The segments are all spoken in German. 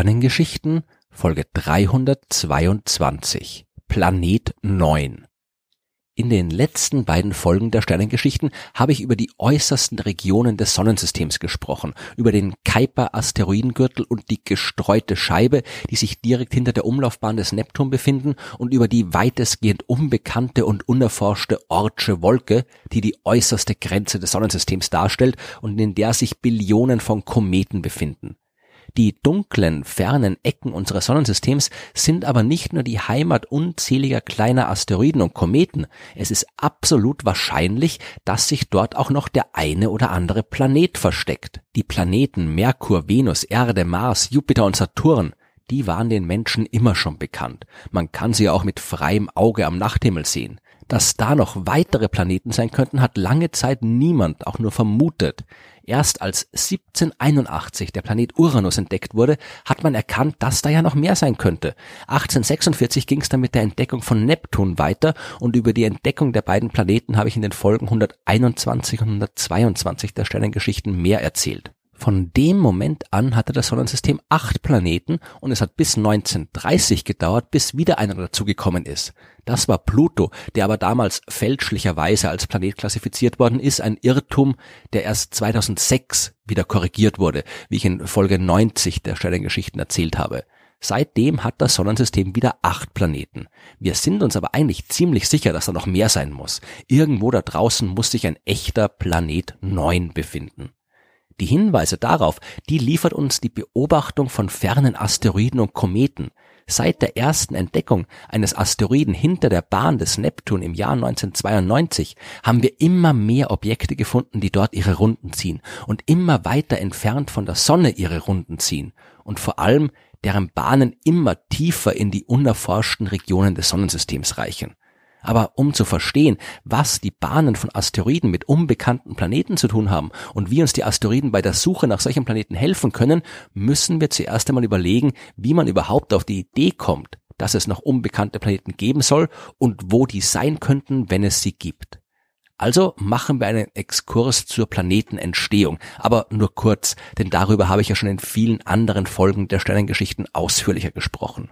Sternengeschichten Folge 322 Planet 9 In den letzten beiden Folgen der Sternengeschichten habe ich über die äußersten Regionen des Sonnensystems gesprochen, über den Kuiper Asteroidengürtel und die gestreute Scheibe, die sich direkt hinter der Umlaufbahn des Neptun befinden und über die weitestgehend unbekannte und unerforschte Ortsche Wolke, die die äußerste Grenze des Sonnensystems darstellt und in der sich Billionen von Kometen befinden. Die dunklen, fernen Ecken unseres Sonnensystems sind aber nicht nur die Heimat unzähliger kleiner Asteroiden und Kometen, es ist absolut wahrscheinlich, dass sich dort auch noch der eine oder andere Planet versteckt. Die Planeten Merkur, Venus, Erde, Mars, Jupiter und Saturn, die waren den Menschen immer schon bekannt. Man kann sie auch mit freiem Auge am Nachthimmel sehen. Dass da noch weitere Planeten sein könnten, hat lange Zeit niemand auch nur vermutet. Erst als 1781 der Planet Uranus entdeckt wurde, hat man erkannt, dass da ja noch mehr sein könnte. 1846 ging es dann mit der Entdeckung von Neptun weiter und über die Entdeckung der beiden Planeten habe ich in den Folgen 121 und 122 der Sternengeschichten mehr erzählt. Von dem Moment an hatte das Sonnensystem acht Planeten und es hat bis 1930 gedauert, bis wieder einer dazugekommen ist. Das war Pluto, der aber damals fälschlicherweise als Planet klassifiziert worden ist, ein Irrtum, der erst 2006 wieder korrigiert wurde, wie ich in Folge 90 der Sternengeschichten erzählt habe. Seitdem hat das Sonnensystem wieder acht Planeten. Wir sind uns aber eigentlich ziemlich sicher, dass da noch mehr sein muss. Irgendwo da draußen muss sich ein echter Planet 9 befinden. Die Hinweise darauf, die liefert uns die Beobachtung von fernen Asteroiden und Kometen. Seit der ersten Entdeckung eines Asteroiden hinter der Bahn des Neptun im Jahr 1992 haben wir immer mehr Objekte gefunden, die dort ihre Runden ziehen und immer weiter entfernt von der Sonne ihre Runden ziehen und vor allem deren Bahnen immer tiefer in die unerforschten Regionen des Sonnensystems reichen. Aber um zu verstehen, was die Bahnen von Asteroiden mit unbekannten Planeten zu tun haben und wie uns die Asteroiden bei der Suche nach solchen Planeten helfen können, müssen wir zuerst einmal überlegen, wie man überhaupt auf die Idee kommt, dass es noch unbekannte Planeten geben soll und wo die sein könnten, wenn es sie gibt. Also machen wir einen Exkurs zur Planetenentstehung, aber nur kurz, denn darüber habe ich ja schon in vielen anderen Folgen der Sternengeschichten ausführlicher gesprochen.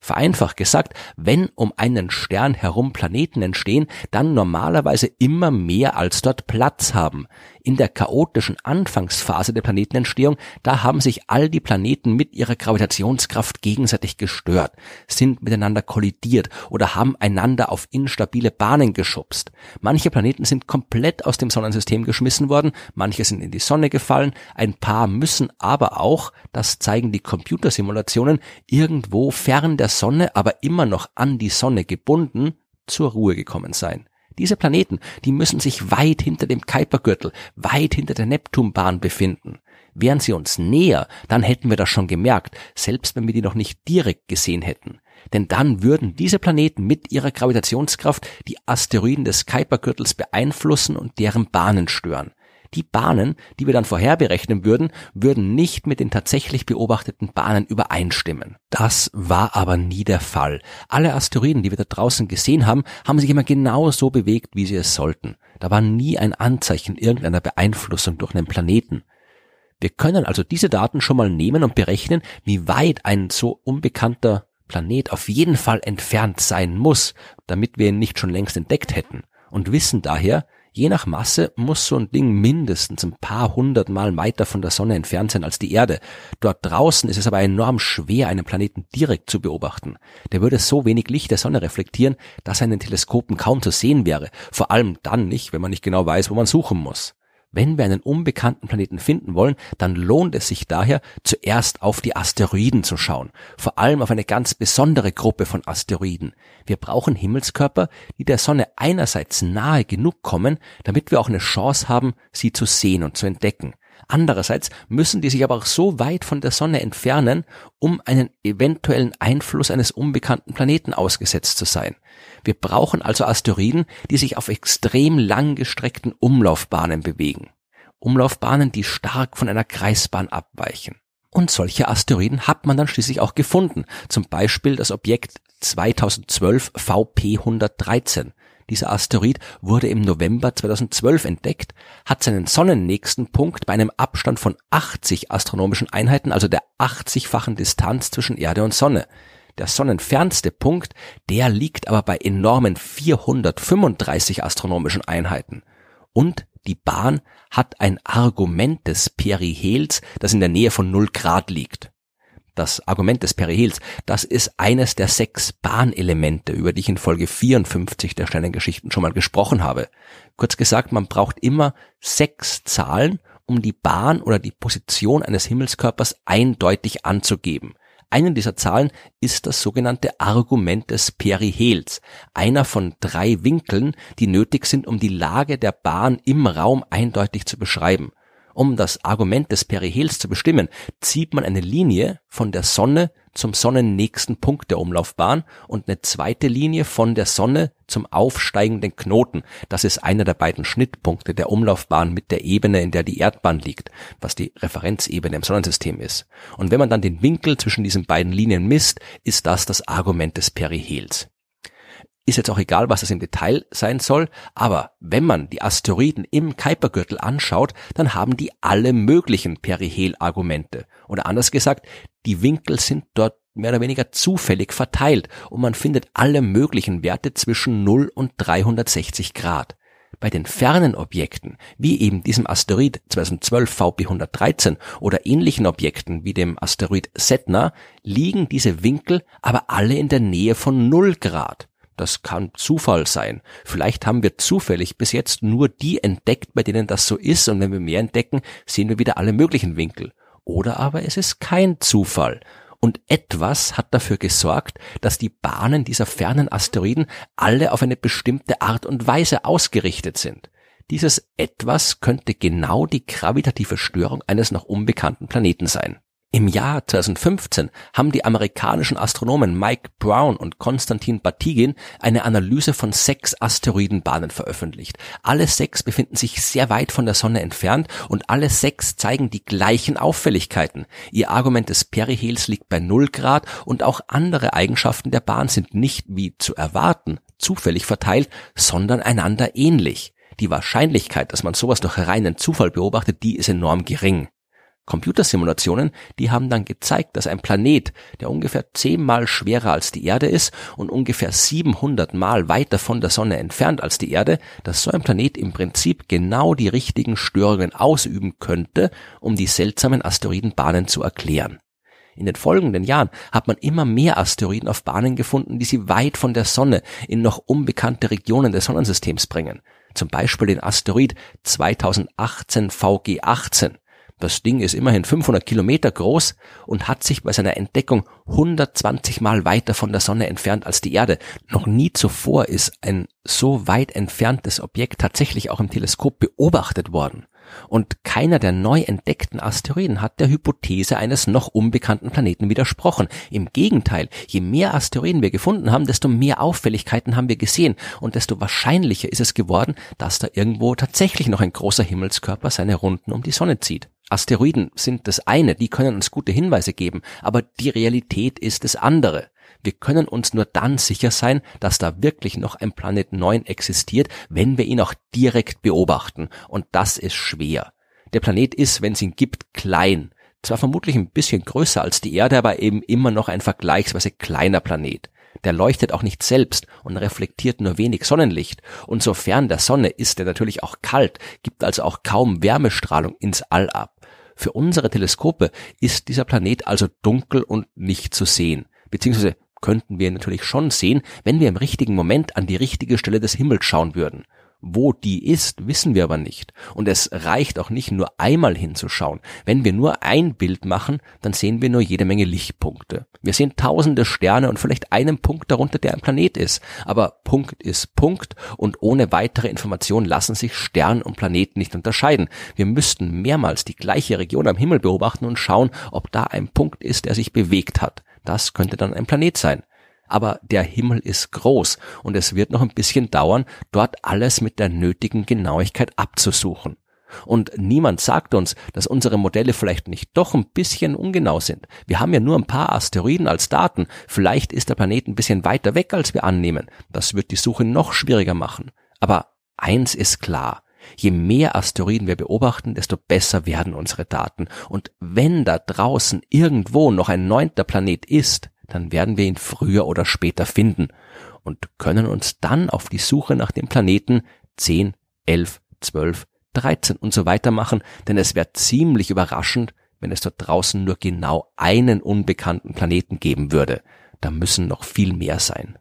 Vereinfacht gesagt, wenn um einen Stern herum Planeten entstehen, dann normalerweise immer mehr als dort Platz haben in der chaotischen Anfangsphase der Planetenentstehung, da haben sich all die Planeten mit ihrer Gravitationskraft gegenseitig gestört, sind miteinander kollidiert oder haben einander auf instabile Bahnen geschubst. Manche Planeten sind komplett aus dem Sonnensystem geschmissen worden, manche sind in die Sonne gefallen, ein paar müssen aber auch, das zeigen die Computersimulationen, irgendwo fern der Sonne, aber immer noch an die Sonne gebunden, zur Ruhe gekommen sein. Diese Planeten, die müssen sich weit hinter dem Kuipergürtel, weit hinter der Neptunbahn befinden. Wären sie uns näher, dann hätten wir das schon gemerkt, selbst wenn wir die noch nicht direkt gesehen hätten. Denn dann würden diese Planeten mit ihrer Gravitationskraft die Asteroiden des Kuipergürtels beeinflussen und deren Bahnen stören. Die Bahnen, die wir dann vorherberechnen würden, würden nicht mit den tatsächlich beobachteten Bahnen übereinstimmen. Das war aber nie der Fall. Alle Asteroiden, die wir da draußen gesehen haben, haben sich immer genau so bewegt, wie sie es sollten. Da war nie ein Anzeichen irgendeiner Beeinflussung durch einen Planeten. Wir können also diese Daten schon mal nehmen und berechnen, wie weit ein so unbekannter Planet auf jeden Fall entfernt sein muss, damit wir ihn nicht schon längst entdeckt hätten. Und wissen daher, Je nach Masse muss so ein Ding mindestens ein paar hundert Mal weiter von der Sonne entfernt sein als die Erde. Dort draußen ist es aber enorm schwer, einen Planeten direkt zu beobachten. Der würde so wenig Licht der Sonne reflektieren, dass er in den Teleskopen kaum zu sehen wäre. Vor allem dann nicht, wenn man nicht genau weiß, wo man suchen muss. Wenn wir einen unbekannten Planeten finden wollen, dann lohnt es sich daher, zuerst auf die Asteroiden zu schauen, vor allem auf eine ganz besondere Gruppe von Asteroiden. Wir brauchen Himmelskörper, die der Sonne einerseits nahe genug kommen, damit wir auch eine Chance haben, sie zu sehen und zu entdecken. Andererseits müssen die sich aber auch so weit von der Sonne entfernen, um einen eventuellen Einfluss eines unbekannten Planeten ausgesetzt zu sein. Wir brauchen also Asteroiden, die sich auf extrem langgestreckten Umlaufbahnen bewegen. Umlaufbahnen, die stark von einer Kreisbahn abweichen. Und solche Asteroiden hat man dann schließlich auch gefunden. Zum Beispiel das Objekt 2012 VP113. Dieser Asteroid wurde im November 2012 entdeckt, hat seinen sonnennächsten Punkt bei einem Abstand von 80 astronomischen Einheiten, also der 80-fachen Distanz zwischen Erde und Sonne. Der sonnenfernste Punkt, der liegt aber bei enormen 435 astronomischen Einheiten. Und die Bahn hat ein Argument des Perihels, das in der Nähe von 0 Grad liegt das Argument des Perihels, das ist eines der sechs Bahnelemente, über die ich in Folge 54 der Sternengeschichten schon mal gesprochen habe. Kurz gesagt, man braucht immer sechs Zahlen, um die Bahn oder die Position eines Himmelskörpers eindeutig anzugeben. Einen dieser Zahlen ist das sogenannte Argument des Perihels, einer von drei Winkeln, die nötig sind, um die Lage der Bahn im Raum eindeutig zu beschreiben. Um das Argument des Perihels zu bestimmen, zieht man eine Linie von der Sonne zum sonnennächsten Punkt der Umlaufbahn und eine zweite Linie von der Sonne zum aufsteigenden Knoten. Das ist einer der beiden Schnittpunkte der Umlaufbahn mit der Ebene, in der die Erdbahn liegt, was die Referenzebene im Sonnensystem ist. Und wenn man dann den Winkel zwischen diesen beiden Linien misst, ist das das Argument des Perihels. Ist jetzt auch egal, was das im Detail sein soll, aber wenn man die Asteroiden im Kuipergürtel anschaut, dann haben die alle möglichen Perihel-Argumente. Oder anders gesagt, die Winkel sind dort mehr oder weniger zufällig verteilt und man findet alle möglichen Werte zwischen 0 und 360 Grad. Bei den fernen Objekten, wie eben diesem Asteroid 2012 VP 113 oder ähnlichen Objekten wie dem Asteroid Setna, liegen diese Winkel aber alle in der Nähe von 0 Grad. Das kann Zufall sein. Vielleicht haben wir zufällig bis jetzt nur die entdeckt, bei denen das so ist, und wenn wir mehr entdecken, sehen wir wieder alle möglichen Winkel. Oder aber es ist kein Zufall. Und etwas hat dafür gesorgt, dass die Bahnen dieser fernen Asteroiden alle auf eine bestimmte Art und Weise ausgerichtet sind. Dieses etwas könnte genau die gravitative Störung eines noch unbekannten Planeten sein. Im Jahr 2015 haben die amerikanischen Astronomen Mike Brown und Konstantin Batygin eine Analyse von sechs Asteroidenbahnen veröffentlicht. Alle sechs befinden sich sehr weit von der Sonne entfernt und alle sechs zeigen die gleichen Auffälligkeiten. Ihr Argument des Perihels liegt bei 0 Grad und auch andere Eigenschaften der Bahn sind nicht wie zu erwarten zufällig verteilt, sondern einander ähnlich. Die Wahrscheinlichkeit, dass man sowas durch reinen Zufall beobachtet, die ist enorm gering. Computersimulationen, die haben dann gezeigt, dass ein Planet, der ungefähr zehnmal schwerer als die Erde ist und ungefähr 700 Mal weiter von der Sonne entfernt als die Erde, dass so ein Planet im Prinzip genau die richtigen Störungen ausüben könnte, um die seltsamen Asteroidenbahnen zu erklären. In den folgenden Jahren hat man immer mehr Asteroiden auf Bahnen gefunden, die sie weit von der Sonne in noch unbekannte Regionen des Sonnensystems bringen. Zum Beispiel den Asteroid 2018 VG18 das Ding ist immerhin 500 Kilometer groß und hat sich bei seiner Entdeckung 120 Mal weiter von der Sonne entfernt als die Erde. Noch nie zuvor ist ein so weit entferntes Objekt tatsächlich auch im Teleskop beobachtet worden. Und keiner der neu entdeckten Asteroiden hat der Hypothese eines noch unbekannten Planeten widersprochen. Im Gegenteil, je mehr Asteroiden wir gefunden haben, desto mehr Auffälligkeiten haben wir gesehen und desto wahrscheinlicher ist es geworden, dass da irgendwo tatsächlich noch ein großer Himmelskörper seine Runden um die Sonne zieht. Asteroiden sind das eine, die können uns gute Hinweise geben, aber die Realität ist das andere. Wir können uns nur dann sicher sein, dass da wirklich noch ein Planet 9 existiert, wenn wir ihn auch direkt beobachten. Und das ist schwer. Der Planet ist, wenn es ihn gibt, klein. Zwar vermutlich ein bisschen größer als die Erde, aber eben immer noch ein vergleichsweise kleiner Planet. Der leuchtet auch nicht selbst und reflektiert nur wenig Sonnenlicht. Und sofern der Sonne ist er natürlich auch kalt, gibt also auch kaum Wärmestrahlung ins All ab. Für unsere Teleskope ist dieser Planet also dunkel und nicht zu sehen, beziehungsweise könnten wir natürlich schon sehen, wenn wir im richtigen Moment an die richtige Stelle des Himmels schauen würden. Wo die ist, wissen wir aber nicht. Und es reicht auch nicht nur einmal hinzuschauen. Wenn wir nur ein Bild machen, dann sehen wir nur jede Menge Lichtpunkte. Wir sehen tausende Sterne und vielleicht einen Punkt darunter, der ein Planet ist. Aber Punkt ist Punkt und ohne weitere Information lassen sich Stern und Planeten nicht unterscheiden. Wir müssten mehrmals die gleiche Region am Himmel beobachten und schauen, ob da ein Punkt ist, der sich bewegt hat. Das könnte dann ein Planet sein aber der Himmel ist groß und es wird noch ein bisschen dauern, dort alles mit der nötigen Genauigkeit abzusuchen. Und niemand sagt uns, dass unsere Modelle vielleicht nicht doch ein bisschen ungenau sind. Wir haben ja nur ein paar Asteroiden als Daten. Vielleicht ist der Planet ein bisschen weiter weg, als wir annehmen. Das wird die Suche noch schwieriger machen. Aber eins ist klar. Je mehr Asteroiden wir beobachten, desto besser werden unsere Daten. Und wenn da draußen irgendwo noch ein neunter Planet ist, dann werden wir ihn früher oder später finden und können uns dann auf die Suche nach dem Planeten 10, 11, 12, 13 und so weiter machen, denn es wäre ziemlich überraschend, wenn es dort draußen nur genau einen unbekannten Planeten geben würde. Da müssen noch viel mehr sein.